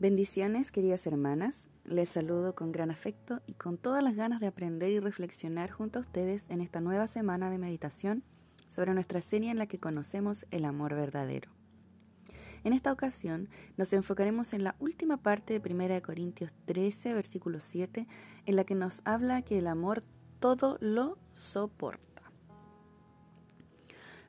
Bendiciones, queridas hermanas. Les saludo con gran afecto y con todas las ganas de aprender y reflexionar junto a ustedes en esta nueva semana de meditación sobre nuestra serie en la que conocemos el amor verdadero. En esta ocasión nos enfocaremos en la última parte de 1 Corintios 13, versículo 7, en la que nos habla que el amor todo lo soporta.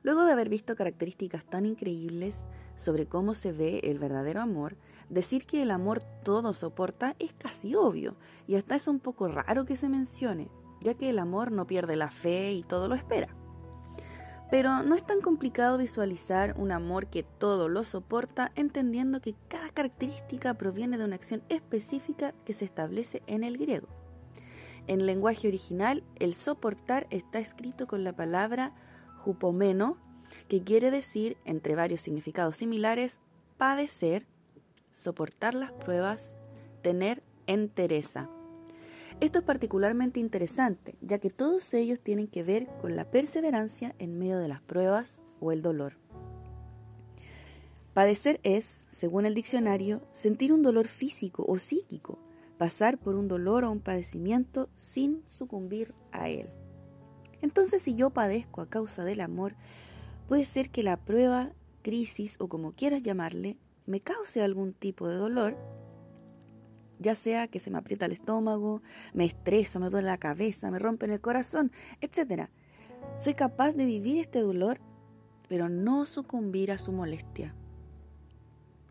Luego de haber visto características tan increíbles sobre cómo se ve el verdadero amor, decir que el amor todo soporta es casi obvio y hasta es un poco raro que se mencione, ya que el amor no pierde la fe y todo lo espera. Pero no es tan complicado visualizar un amor que todo lo soporta entendiendo que cada característica proviene de una acción específica que se establece en el griego. En lenguaje original, el soportar está escrito con la palabra jupomeno, que quiere decir, entre varios significados similares, padecer, soportar las pruebas, tener entereza. Esto es particularmente interesante, ya que todos ellos tienen que ver con la perseverancia en medio de las pruebas o el dolor. Padecer es, según el diccionario, sentir un dolor físico o psíquico, pasar por un dolor o un padecimiento sin sucumbir a él. Entonces, si yo padezco a causa del amor, puede ser que la prueba, crisis o como quieras llamarle, me cause algún tipo de dolor, ya sea que se me aprieta el estómago, me estreso, me duele la cabeza, me rompe el corazón, etc. Soy capaz de vivir este dolor, pero no sucumbir a su molestia.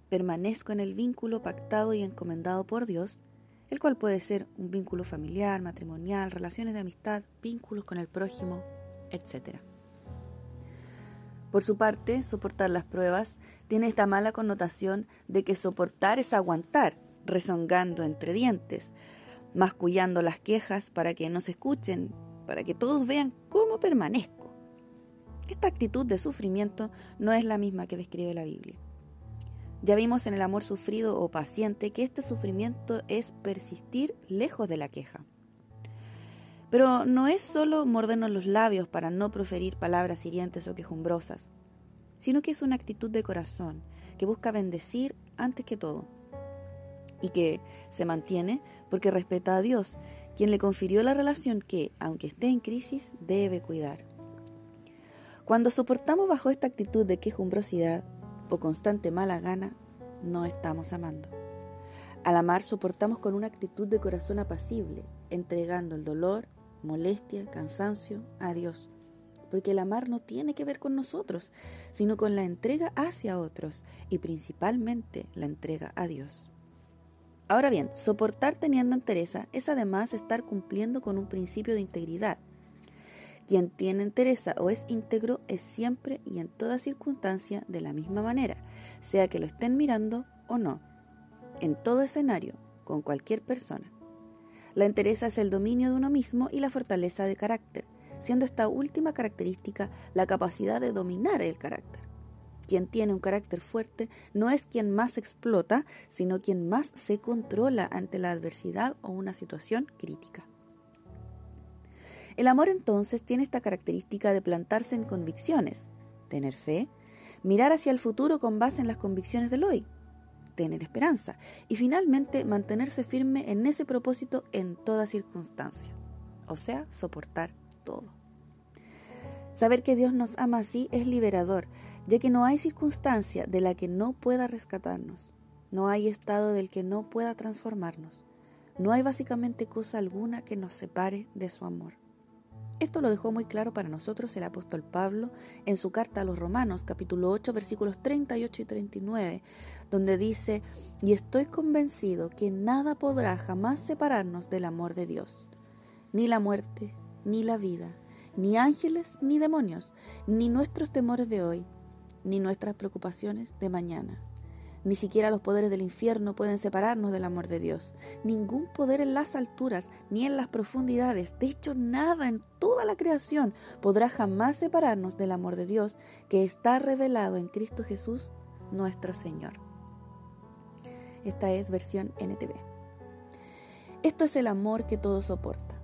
Permanezco en el vínculo pactado y encomendado por Dios el cual puede ser un vínculo familiar, matrimonial, relaciones de amistad, vínculos con el prójimo, etc. Por su parte, soportar las pruebas tiene esta mala connotación de que soportar es aguantar, rezongando entre dientes, mascullando las quejas para que no se escuchen, para que todos vean cómo permanezco. Esta actitud de sufrimiento no es la misma que describe la Biblia. Ya vimos en el amor sufrido o paciente que este sufrimiento es persistir lejos de la queja. Pero no es solo mordernos los labios para no proferir palabras hirientes o quejumbrosas, sino que es una actitud de corazón que busca bendecir antes que todo y que se mantiene porque respeta a Dios, quien le confirió la relación que, aunque esté en crisis, debe cuidar. Cuando soportamos bajo esta actitud de quejumbrosidad, o constante mala gana, no estamos amando. Al amar soportamos con una actitud de corazón apacible, entregando el dolor, molestia, cansancio a Dios. Porque el amar no tiene que ver con nosotros, sino con la entrega hacia otros y principalmente la entrega a Dios. Ahora bien, soportar teniendo entereza es además estar cumpliendo con un principio de integridad, quien tiene entereza o es íntegro es siempre y en toda circunstancia de la misma manera, sea que lo estén mirando o no, en todo escenario, con cualquier persona. La entereza es el dominio de uno mismo y la fortaleza de carácter, siendo esta última característica la capacidad de dominar el carácter. Quien tiene un carácter fuerte no es quien más explota, sino quien más se controla ante la adversidad o una situación crítica. El amor entonces tiene esta característica de plantarse en convicciones, tener fe, mirar hacia el futuro con base en las convicciones del hoy, tener esperanza. Y finalmente mantenerse firme en ese propósito en toda circunstancia, o sea, soportar todo. Saber que Dios nos ama así es liberador, ya que no hay circunstancia de la que no pueda rescatarnos, no hay estado del que no pueda transformarnos, no hay básicamente cosa alguna que nos separe de su amor. Esto lo dejó muy claro para nosotros el apóstol Pablo en su carta a los Romanos, capítulo 8, versículos 38 y 39, donde dice, y estoy convencido que nada podrá jamás separarnos del amor de Dios, ni la muerte, ni la vida, ni ángeles, ni demonios, ni nuestros temores de hoy, ni nuestras preocupaciones de mañana. Ni siquiera los poderes del infierno pueden separarnos del amor de Dios. Ningún poder en las alturas ni en las profundidades, de hecho nada en toda la creación podrá jamás separarnos del amor de Dios que está revelado en Cristo Jesús, nuestro Señor. Esta es versión NTV. Esto es el amor que todo soporta.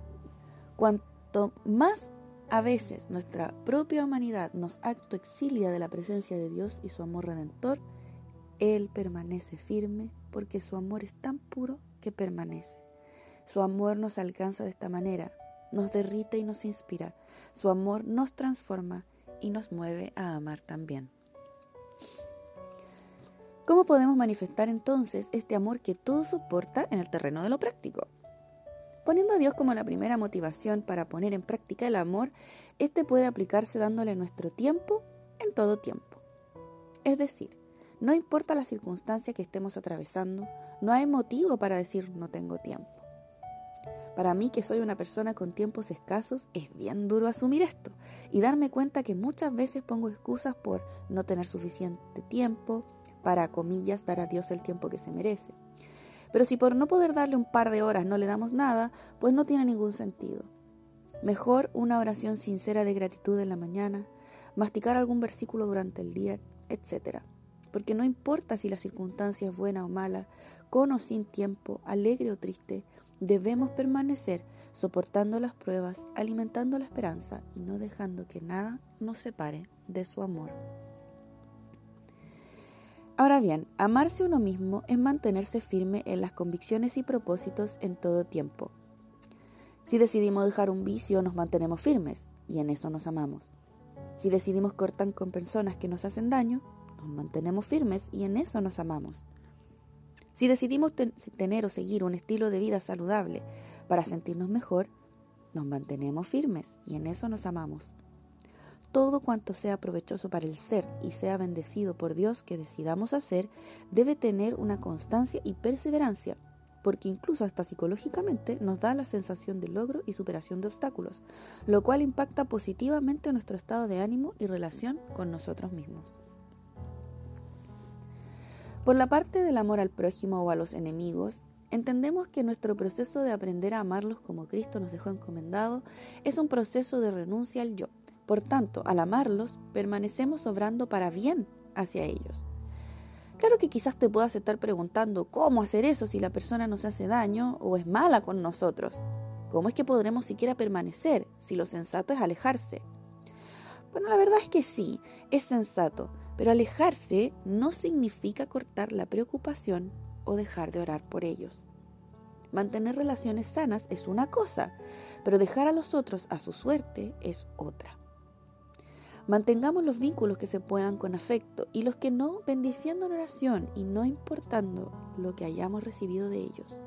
Cuanto más a veces nuestra propia humanidad nos acto exilia de la presencia de Dios y su amor redentor, Él permanece firme porque su amor es tan puro que permanece. Su amor nos alcanza de esta manera, nos derrite y nos inspira. Su amor nos transforma y nos mueve a amar también. ¿Cómo podemos manifestar entonces este amor que todo soporta en el terreno de lo práctico? Poniendo a Dios como la primera motivación para poner en práctica el amor, este puede aplicarse dándole nuestro tiempo en todo tiempo. Es decir, no importa la circunstancia que estemos atravesando, no hay motivo para decir no tengo tiempo. Para mí, que soy una persona con tiempos escasos, es bien duro asumir esto y darme cuenta que muchas veces pongo excusas por no tener suficiente tiempo para, comillas, dar a Dios el tiempo que se merece. Pero si por no poder darle un par de horas no le damos nada, pues no tiene ningún sentido. Mejor una oración sincera de gratitud en la mañana, masticar algún versículo durante el día, etc. Porque no importa si la circunstancia es buena o mala, con o sin tiempo, alegre o triste, debemos permanecer soportando las pruebas, alimentando la esperanza y no dejando que nada nos separe de su amor. Ahora bien, amarse uno mismo es mantenerse firme en las convicciones y propósitos en todo tiempo. Si decidimos dejar un vicio, nos mantenemos firmes y en eso nos amamos. Si decidimos cortar con personas que nos hacen daño, nos mantenemos firmes y en eso nos amamos. Si decidimos tener o seguir un estilo de vida saludable para sentirnos mejor, nos mantenemos firmes y en eso nos amamos todo cuanto sea provechoso para el ser y sea bendecido por Dios que decidamos hacer, debe tener una constancia y perseverancia, porque incluso hasta psicológicamente nos da la sensación de logro y superación de obstáculos, lo cual impacta positivamente nuestro estado de ánimo y relación con nosotros mismos. Por la parte del amor al prójimo o a los enemigos, entendemos que nuestro proceso de aprender a amarlos como Cristo nos dejó encomendado es un proceso de renuncia al yo por tanto, al amarlos, permanecemos obrando para bien hacia ellos. Claro que quizás te puedas estar preguntando cómo hacer eso si la persona nos hace daño o es mala con nosotros. ¿Cómo es que podremos siquiera permanecer si lo sensato es alejarse? Bueno, la verdad es que sí, es sensato, pero alejarse no significa cortar la preocupación o dejar de orar por ellos. Mantener relaciones sanas es una cosa, pero dejar a los otros a su suerte es otra. Mantengamos los vínculos que se puedan con afecto y los que no, bendiciendo en oración y no importando lo que hayamos recibido de ellos.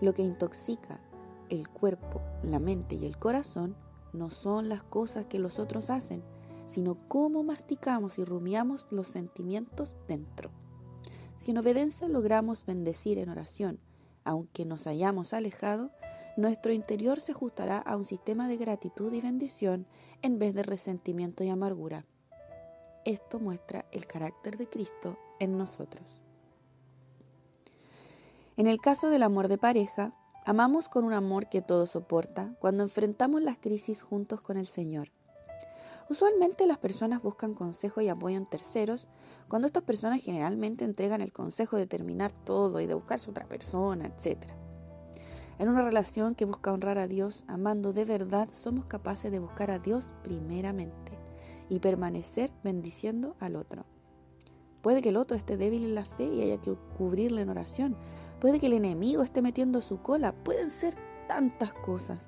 Lo que intoxica el cuerpo, la mente y el corazón no son las cosas que los otros hacen, sino cómo masticamos y rumiamos los sentimientos dentro. Si en obediencia logramos bendecir en oración, aunque nos hayamos alejado, nuestro interior se ajustará a un sistema de gratitud y bendición en vez de resentimiento y amargura. Esto muestra el carácter de Cristo en nosotros. En el caso del amor de pareja, amamos con un amor que todo soporta cuando enfrentamos las crisis juntos con el Señor. Usualmente las personas buscan consejo y apoyo en terceros, cuando estas personas generalmente entregan el consejo de terminar todo y de buscarse otra persona, etc. En una relación que busca honrar a Dios, amando de verdad, somos capaces de buscar a Dios primeramente y permanecer bendiciendo al otro. Puede que el otro esté débil en la fe y haya que cubrirle en oración. Puede que el enemigo esté metiendo su cola. Pueden ser tantas cosas.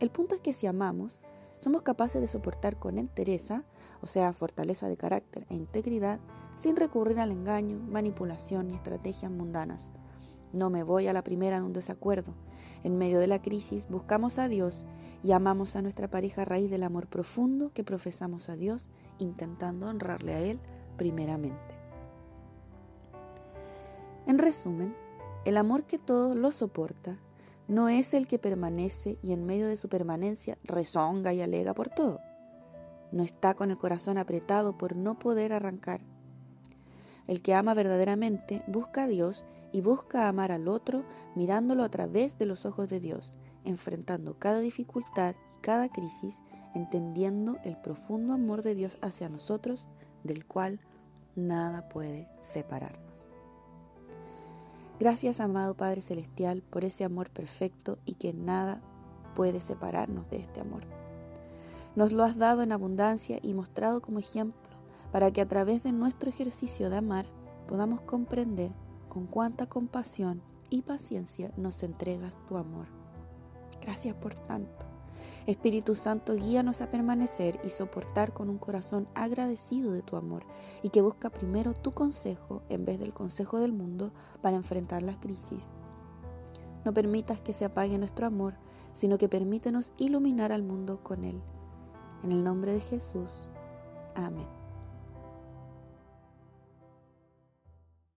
El punto es que si amamos, somos capaces de soportar con entereza, o sea, fortaleza de carácter e integridad, sin recurrir al engaño, manipulación y estrategias mundanas. No me voy a la primera de un desacuerdo. En medio de la crisis buscamos a Dios y amamos a nuestra pareja a raíz del amor profundo que profesamos a Dios, intentando honrarle a Él primeramente. En resumen, el amor que todo lo soporta no es el que permanece y en medio de su permanencia rezonga y alega por todo. No está con el corazón apretado por no poder arrancar. El que ama verdaderamente busca a Dios y busca amar al otro mirándolo a través de los ojos de Dios, enfrentando cada dificultad y cada crisis, entendiendo el profundo amor de Dios hacia nosotros, del cual nada puede separarnos. Gracias, amado Padre Celestial, por ese amor perfecto y que nada puede separarnos de este amor. Nos lo has dado en abundancia y mostrado como ejemplo para que a través de nuestro ejercicio de amar podamos comprender con cuánta compasión y paciencia nos entregas tu amor. Gracias por tanto. Espíritu Santo, guíanos a permanecer y soportar con un corazón agradecido de tu amor y que busca primero tu consejo en vez del consejo del mundo para enfrentar las crisis. No permitas que se apague nuestro amor, sino que permítenos iluminar al mundo con él. En el nombre de Jesús. Amén.